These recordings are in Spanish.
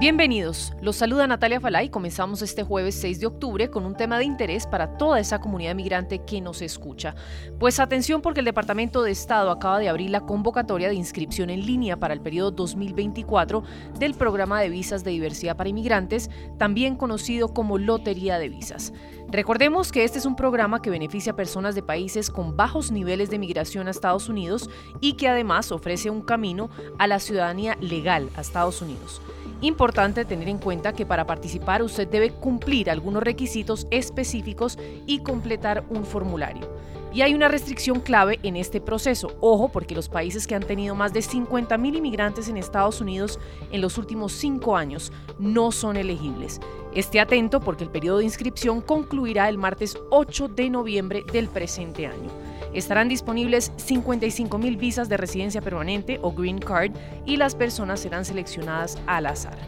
Bienvenidos, los saluda Natalia Falay y comenzamos este jueves 6 de octubre con un tema de interés para toda esa comunidad migrante que nos escucha. Pues atención porque el Departamento de Estado acaba de abrir la convocatoria de inscripción en línea para el periodo 2024 del programa de visas de diversidad para inmigrantes, también conocido como Lotería de Visas. Recordemos que este es un programa que beneficia a personas de países con bajos niveles de migración a Estados Unidos y que además ofrece un camino a la ciudadanía legal a Estados Unidos. Importante tener en cuenta que para participar usted debe cumplir algunos requisitos específicos y completar un formulario. Y hay una restricción clave en este proceso. Ojo, porque los países que han tenido más de 50.000 inmigrantes en Estados Unidos en los últimos cinco años no son elegibles. Esté atento porque el periodo de inscripción concluirá el martes 8 de noviembre del presente año. Estarán disponibles 55.000 visas de residencia permanente o Green Card y las personas serán seleccionadas al azar.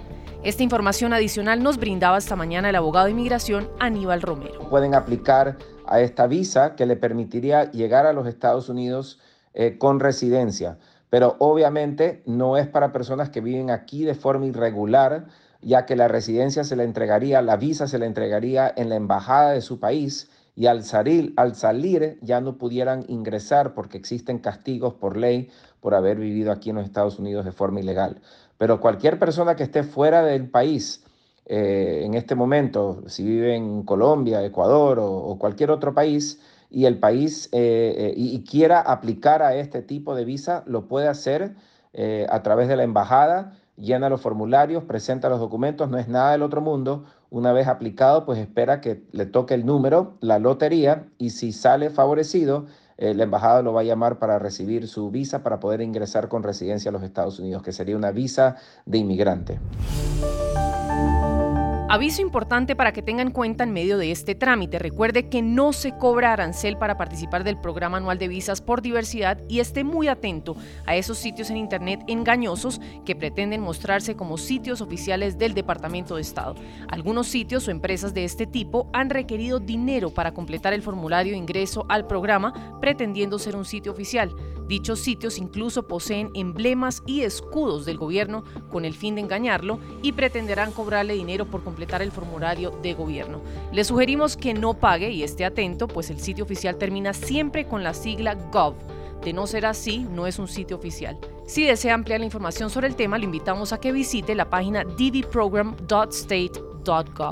Esta información adicional nos brindaba esta mañana el abogado de inmigración Aníbal Romero. Pueden aplicar a esta visa que le permitiría llegar a los Estados Unidos eh, con residencia, pero obviamente no es para personas que viven aquí de forma irregular, ya que la residencia se le entregaría, la visa se le entregaría en la embajada de su país y al salir, al salir ya no pudieran ingresar porque existen castigos por ley por haber vivido aquí en los Estados Unidos de forma ilegal. Pero cualquier persona que esté fuera del país eh, en este momento, si vive en Colombia, Ecuador o, cualquier otro país, y el país eh, eh, y, quiera aplicar a este tipo de visa, lo puede hacer a través de la embajada, llena los formularios, presenta los documentos, no es nada del otro mundo. Una vez aplicado, pues espera que le toque el número, la lotería, y si sale favorecido, eh, la embajada lo va a llamar para recibir su visa para poder ingresar con residencia a los Estados Unidos, que sería una visa de inmigrante. Aviso importante para que tengan cuenta en medio de este trámite. Recuerde que no se cobra arancel para participar del programa anual de visas por diversidad y esté muy atento a esos sitios en Internet engañosos que pretenden mostrarse como sitios oficiales del Departamento de Estado. Algunos sitios o empresas de este tipo han requerido dinero para completar el formulario de ingreso al programa pretendiendo ser un sitio oficial. Dichos sitios incluso poseen emblemas y escudos del gobierno con el fin de engañarlo y pretenderán cobrarle dinero por completar el formulario de gobierno. Le sugerimos que no pague y esté atento, pues el sitio oficial termina siempre con la sigla gov. De no ser así, no es un sitio oficial. Si desea ampliar la información sobre el tema, le invitamos a que visite la página ddprogram.state.gov.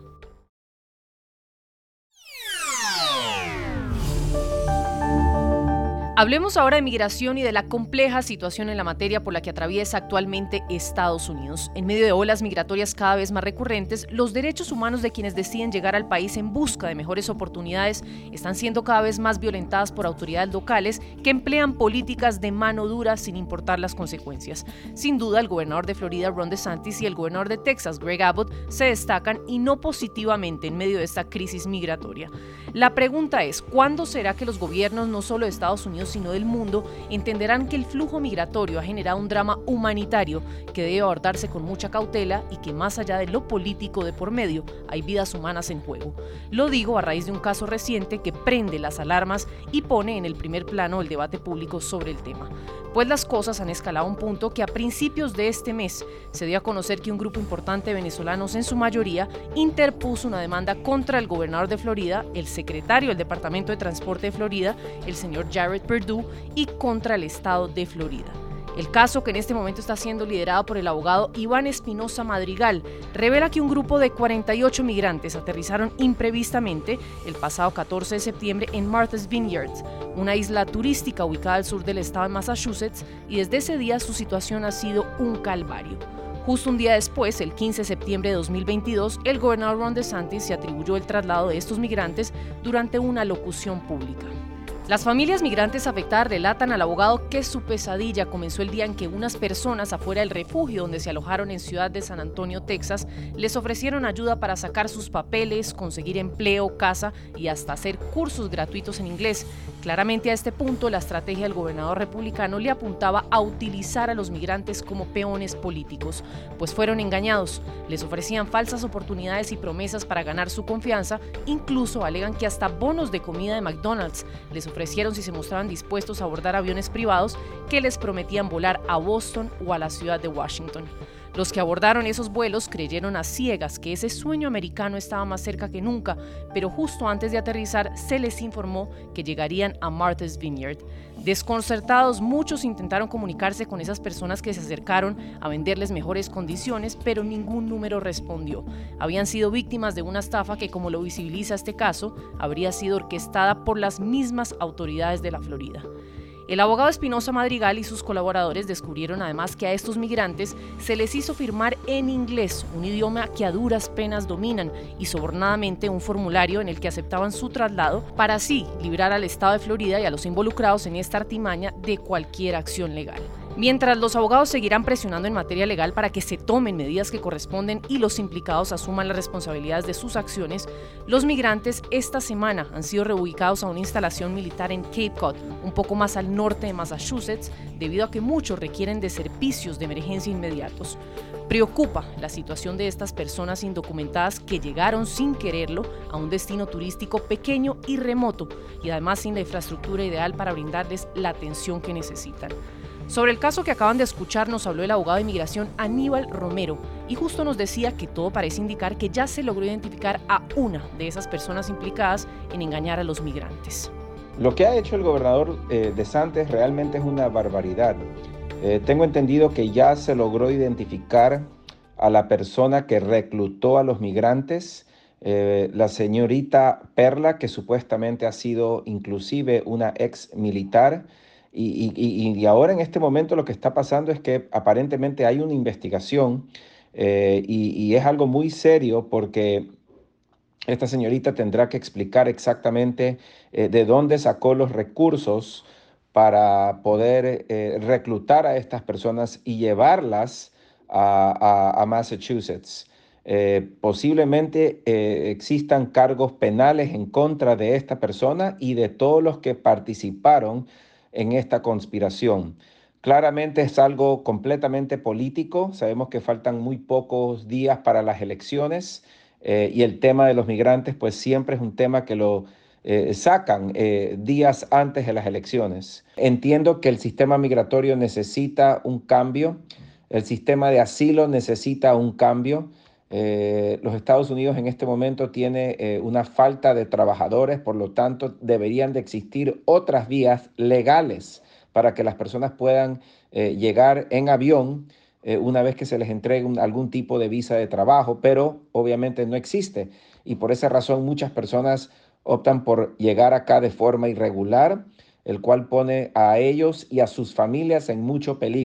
Hablemos ahora de migración y de la compleja situación en la materia por la que atraviesa actualmente Estados Unidos. En medio de olas migratorias cada vez más recurrentes, los derechos humanos de quienes deciden llegar al país en busca de mejores oportunidades están siendo cada vez más violentadas por autoridades locales que emplean políticas de mano dura sin importar las consecuencias. Sin duda, el gobernador de Florida, Ron DeSantis, y el gobernador de Texas, Greg Abbott, se destacan y no positivamente en medio de esta crisis migratoria. La pregunta es, ¿cuándo será que los gobiernos, no solo de Estados Unidos, sino del mundo, entenderán que el flujo migratorio ha generado un drama humanitario que debe abordarse con mucha cautela y que más allá de lo político de por medio, hay vidas humanas en juego. Lo digo a raíz de un caso reciente que prende las alarmas y pone en el primer plano el debate público sobre el tema. Pues las cosas han escalado a un punto que a principios de este mes se dio a conocer que un grupo importante de venezolanos, en su mayoría, interpuso una demanda contra el gobernador de Florida, el secretario del Departamento de Transporte de Florida, el señor Jared Y contra el estado de Florida. El caso, que en este momento está siendo liderado por el abogado Iván Espinosa Madrigal, revela que un grupo de 48 migrantes aterrizaron imprevistamente el pasado 14 de septiembre en Martha's Vineyard, una isla turística ubicada al sur del estado de Massachusetts, y desde ese día su situación ha sido un calvario. Justo un día después, el 15 de septiembre de 2022, el gobernador Ron DeSantis se atribuyó el traslado de estos migrantes durante una locución pública. Las familias migrantes afectadas relatan al abogado que su pesadilla comenzó el día en que unas personas afuera del refugio donde se alojaron en Ciudad de San Antonio, Texas, les ofrecieron ayuda para sacar sus papeles, conseguir empleo, casa y hasta hacer cursos gratuitos en inglés. Claramente a este punto la estrategia del gobernador republicano le apuntaba a utilizar a los migrantes como peones políticos, pues fueron engañados, les ofrecían falsas oportunidades y promesas para ganar su confianza, incluso alegan que hasta bonos de comida de McDonald's les ofrecían ofrecieron si se mostraban dispuestos a abordar aviones privados que les prometían volar a Boston o a la ciudad de Washington. Los que abordaron esos vuelos creyeron a ciegas que ese sueño americano estaba más cerca que nunca, pero justo antes de aterrizar se les informó que llegarían a Martha's Vineyard. Desconcertados, muchos intentaron comunicarse con esas personas que se acercaron a venderles mejores condiciones, pero ningún número respondió. Habían sido víctimas de una estafa que, como lo visibiliza este caso, habría sido orquestada por las mismas autoridades de la Florida. El abogado Espinosa Madrigal y sus colaboradores descubrieron además que a estos migrantes se les hizo firmar en inglés, un idioma que a duras penas dominan, y sobornadamente un formulario en el que aceptaban su traslado para así librar al Estado de Florida y a los involucrados en esta artimaña de cualquier acción legal. Mientras los abogados seguirán presionando en materia legal para que se tomen medidas que corresponden y los implicados asuman las responsabilidades de sus acciones, los migrantes esta semana han sido reubicados a una instalación militar en Cape Cod, un poco más al norte de Massachusetts, debido a que muchos requieren de servicios de emergencia inmediatos. Preocupa la situación de estas personas indocumentadas que llegaron sin quererlo a un destino turístico pequeño y remoto y además sin la infraestructura ideal para brindarles la atención que necesitan. Sobre el caso que acaban de escuchar nos habló el abogado de inmigración Aníbal Romero y justo nos decía que todo parece indicar que ya se logró identificar a una de esas personas implicadas en engañar a los migrantes. Lo que ha hecho el gobernador eh, de Santos realmente es una barbaridad. Eh, tengo entendido que ya se logró identificar a la persona que reclutó a los migrantes, eh, la señorita Perla, que supuestamente ha sido inclusive una ex militar y, ahora en este momento lo que está pasando es que aparentemente hay una investigación eh, y, es algo muy serio porque esta señorita tendrá que explicar exactamente eh, de dónde sacó los recursos para poder eh, reclutar a estas personas y llevarlas a, Massachusetts. posiblemente existan cargos penales en contra de esta persona y de todos los que participaron en esta conspiración. Claramente es algo completamente político. Sabemos que faltan muy pocos días para las elecciones eh, y el tema de los migrantes pues siempre es un tema que lo eh, sacan eh, días antes de las elecciones. Entiendo que el sistema migratorio necesita un cambio, el sistema de asilo necesita un cambio. Los Estados Unidos en este momento tiene una falta de trabajadores, por lo tanto deberían de existir otras vías legales para que las personas puedan eh, llegar en avión eh, una vez que se les entregue algún tipo de visa de trabajo, pero obviamente no existe. Y por esa razón muchas personas optan por llegar acá de forma irregular, el cual pone a ellos y a sus familias en mucho peligro.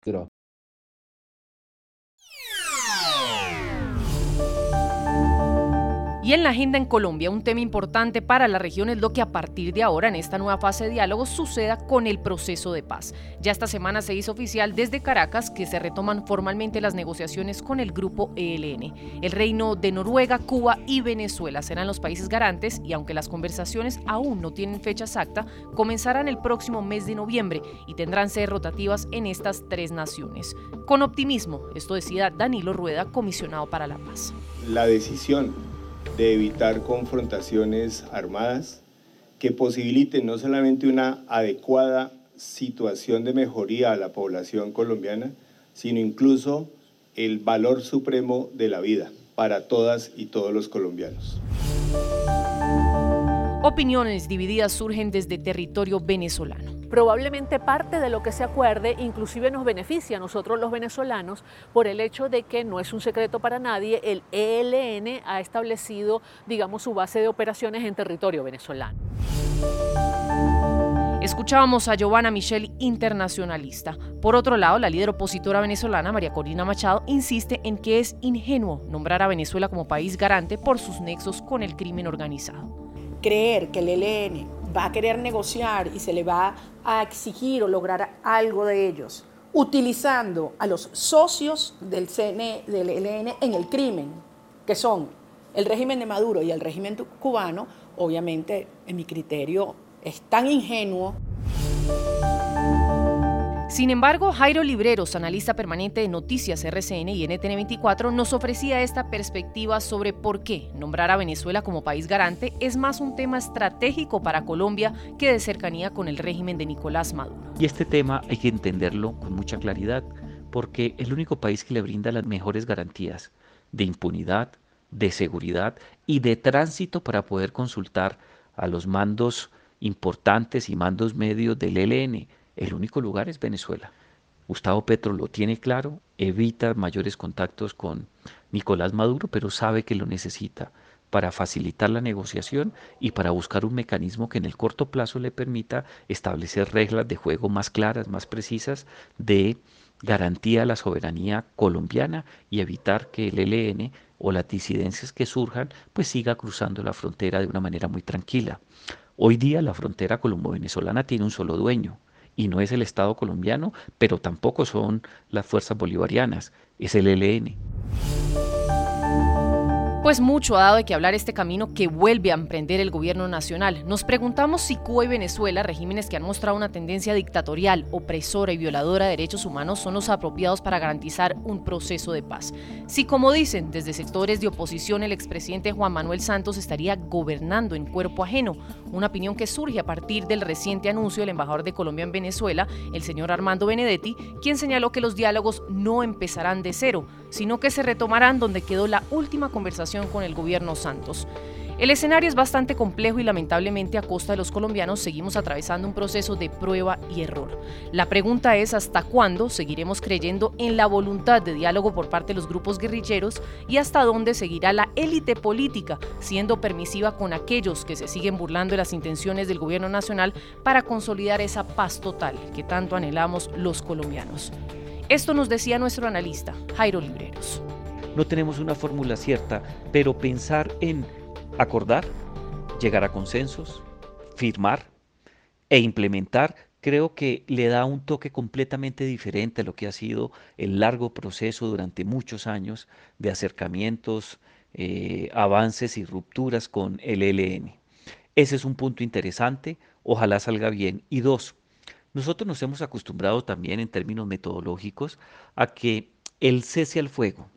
들어. Y en la agenda en Colombia, un tema importante para la región es lo que a partir de ahora, en esta nueva fase de diálogo, suceda con el proceso de paz. Ya esta semana se hizo oficial desde Caracas que se retoman formalmente las negociaciones con el grupo ELN. El reino de Noruega, Cuba y Venezuela serán los países garantes y aunque las conversaciones aún no tienen fecha exacta, comenzarán el próximo mes de noviembre y tendrán ser rotativas en estas tres naciones. Con optimismo, esto decía Danilo Rueda, comisionado para la paz. La decisión de evitar confrontaciones armadas que posibiliten no solamente una adecuada situación de mejoría a la población colombiana, sino incluso el valor supremo de la vida para todas y todos los colombianos. Opiniones divididas surgen desde territorio venezolano. Probablemente parte de lo que se acuerde inclusive nos beneficia a nosotros los venezolanos por el hecho de que no es un secreto para nadie, el ELN ha establecido, digamos, su base de operaciones en territorio venezolano. Escuchábamos a Giovanna Michel, internacionalista. Por otro lado, la líder opositora venezolana, María Corina Machado, insiste en que es ingenuo nombrar a Venezuela como país garante por sus nexos con el crimen organizado creer que el ELN va a querer negociar y se le va a exigir o lograr algo de ellos, utilizando a los socios del CNE, del ELN en el crimen, que son el régimen de Maduro y el régimen cubano, obviamente, en mi criterio, es tan ingenuo. Sin embargo, Jairo Libreros, analista permanente de Noticias RCN y NTN24, nos ofrecía esta perspectiva sobre por qué nombrar a Venezuela como país garante es más un tema estratégico para Colombia que de cercanía con el régimen de Nicolás Maduro. Y este tema hay que entenderlo con mucha claridad, porque es el único país que le brinda las mejores garantías de impunidad, de seguridad y de tránsito para poder consultar a los mandos importantes y mandos medios del ELN el único lugar es Venezuela. Gustavo Petro lo tiene claro, evita mayores contactos con Nicolás Maduro, pero sabe que lo necesita para facilitar la negociación y para buscar un mecanismo que en el corto plazo le permita establecer reglas de juego más claras, más precisas, de garantía a la soberanía colombiana y evitar que el ELN o las disidencias que surjan pues siga cruzando la frontera de una manera muy tranquila. Hoy día la frontera colombo-venezolana tiene un solo dueño, y no es el Estado colombiano, pero tampoco son las fuerzas bolivarianas, es el ELN. Pues mucho ha dado de que hablar este camino que vuelve a emprender el gobierno nacional. Nos preguntamos si Cuba y Venezuela, regímenes que han mostrado una tendencia dictatorial, opresora y violadora de derechos humanos, son los apropiados para garantizar un proceso de paz. Si, como dicen desde sectores de oposición, el expresidente Juan Manuel Santos estaría gobernando en cuerpo ajeno, una opinión que surge a partir del reciente anuncio del embajador de Colombia en Venezuela, el señor Armando Benedetti, quien señaló que los diálogos no empezarán de cero, sino que se retomarán donde quedó la última conversación con el gobierno Santos. El escenario es bastante complejo y lamentablemente a costa de los colombianos seguimos atravesando un proceso de prueba y error. La pregunta es hasta cuándo seguiremos creyendo en la voluntad de diálogo por parte de los grupos guerrilleros y hasta dónde seguirá la élite política siendo permisiva con aquellos que se siguen burlando de las intenciones del gobierno nacional para consolidar esa paz total que tanto anhelamos los colombianos. Esto nos decía nuestro analista, Jairo Libreros. No tenemos una fórmula cierta, pero pensar en acordar, llegar a consensos, firmar e implementar creo que le da un toque completamente diferente a lo que ha sido el largo proceso durante muchos años de acercamientos, eh, avances y rupturas con el ELN. Ese es un punto interesante, ojalá salga bien. Y dos, nosotros nos hemos acostumbrado también en términos metodológicos a que el cese al fuego,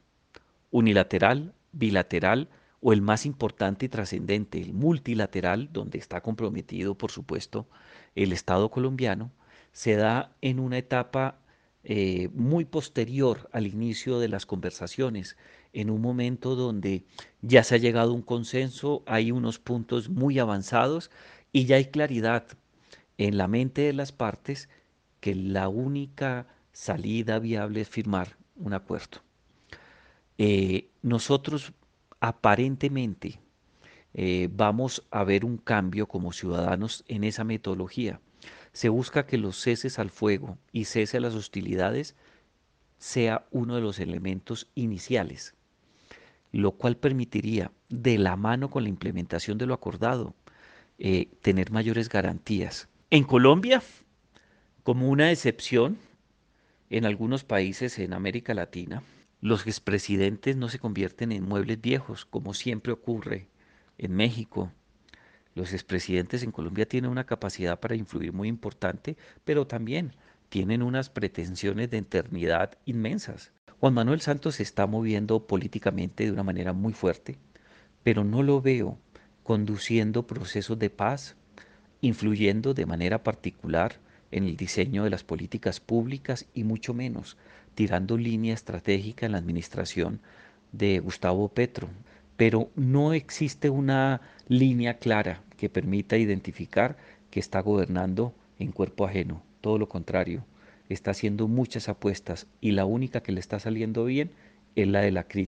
unilateral, bilateral o el más importante y trascendente, el multilateral, donde está comprometido, por supuesto, el Estado colombiano, se da en una etapa eh, muy posterior al inicio de las conversaciones, en un momento donde ya se ha llegado a un consenso, hay unos puntos muy avanzados y ya hay claridad en la mente de las partes que la única salida viable es firmar un acuerdo. Eh, nosotros aparentemente eh, vamos a ver un cambio como ciudadanos en esa metodología. Se busca que los ceses al fuego y cese a las hostilidades sea uno de los elementos iniciales, lo cual permitiría, de la mano con la implementación de lo acordado, eh, tener mayores garantías. En Colombia, como una excepción, en algunos países en América Latina, los expresidentes no se convierten en muebles viejos, como siempre ocurre en México. Los expresidentes en Colombia tienen una capacidad para influir muy importante, pero también tienen unas pretensiones de eternidad inmensas. Juan Manuel Santos se está moviendo políticamente de una manera muy fuerte, pero no lo veo conduciendo procesos de paz, influyendo de manera particular en el diseño de las políticas públicas y mucho menos tirando línea estratégica en la administración de Gustavo Petro. Pero no existe una línea clara que permita identificar que está gobernando en cuerpo ajeno. Todo lo contrario, está haciendo muchas apuestas y la única que le está saliendo bien es la de la crítica.